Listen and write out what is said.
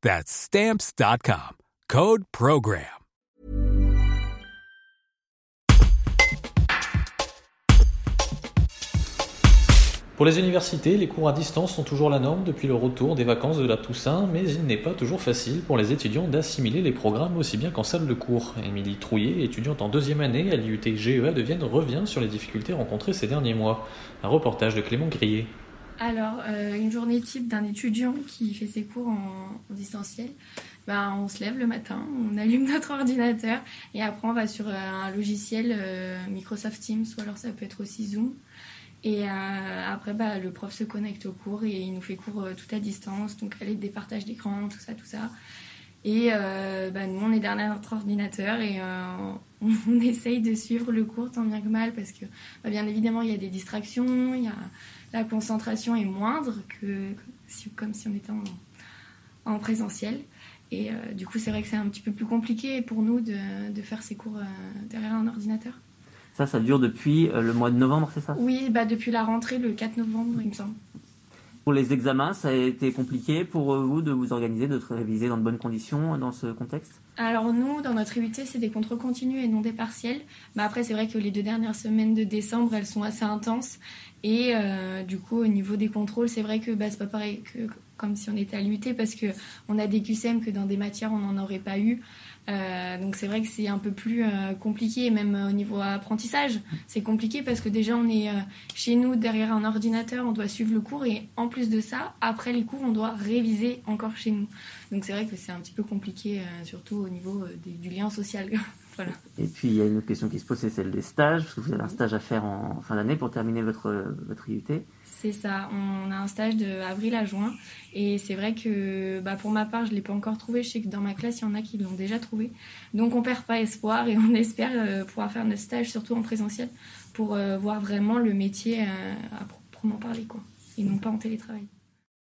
That's Stamps.com. Code Program. Pour les universités, les cours à distance sont toujours la norme depuis le retour des vacances de la Toussaint, mais il n'est pas toujours facile pour les étudiants d'assimiler les programmes aussi bien qu'en salle de cours. Émilie Trouillet, étudiante en deuxième année à l'IUT GEA de Vienne, revient sur les difficultés rencontrées ces derniers mois. Un reportage de Clément Grillet. Alors, euh, une journée type d'un étudiant qui fait ses cours en, distanciel, ben, on se lève le matin, on allume notre ordinateur et après on va sur euh, un logiciel euh, Microsoft Teams ou alors ça peut être aussi Zoom. Et après, bah, le prof se connecte au cours et il nous fait cours tout à distance, donc l'aide des partages d'écran, tout ça, tout ça. Et bah, nous, on est derrière notre ordinateur et on, essaye de suivre le cours tant bien que mal parce que, bien évidemment, il y a des distractions, il y a la concentration est moindre que, si, comme si on était en, en présentiel. Et euh, du coup, c'est vrai que c'est un petit peu plus compliqué pour nous de, de faire ces cours euh, derrière un ordinateur. Ça, ça dure depuis euh, le mois de novembre, c'est ça? Oui, bah depuis la rentrée, le 4 novembre, il me semble. Pour les examens, ça a été compliqué pour vous de vous organiser, de réviser dans de bonnes conditions dans ce contexte? Alors nous, dans notre IUT, c'est des contrôles continus et non des partiels. Mais après, c'est vrai que les deux dernières semaines de décembre, elles sont assez intenses. Et euh, du coup, au niveau des contrôles, c'est vrai que bah, c'est pas pareil que comme si on était à l'UT parce que on a des QCM que dans des matières on n'en aurait pas eu. Euh, donc c'est vrai que c'est un peu plus euh, compliqué, même au niveau apprentissage, c'est compliqué parce que déjà on est euh, chez nous derrière un ordinateur, on doit suivre le cours et en plus de ça, après les cours, on doit réviser encore chez nous. Donc c'est vrai que c'est un petit peu compliqué, euh, surtout au niveau euh, du lien social. Voilà. Et puis il y a une autre question qui se pose, c'est celle des stages, parce que vous avez un stage à faire en fin d'année pour terminer votre, votre IUT. C'est ça, on a un stage de avril à juin et c'est vrai que bah, pour ma part je ne l'ai pas encore trouvé, je sais que dans ma classe il y en a qui l'ont déjà trouvé. Donc on perd pas espoir et on espère euh, pouvoir faire notre stage surtout en présentiel pour euh, voir vraiment le métier euh, à proprement parler quoi et non pas en télétravail.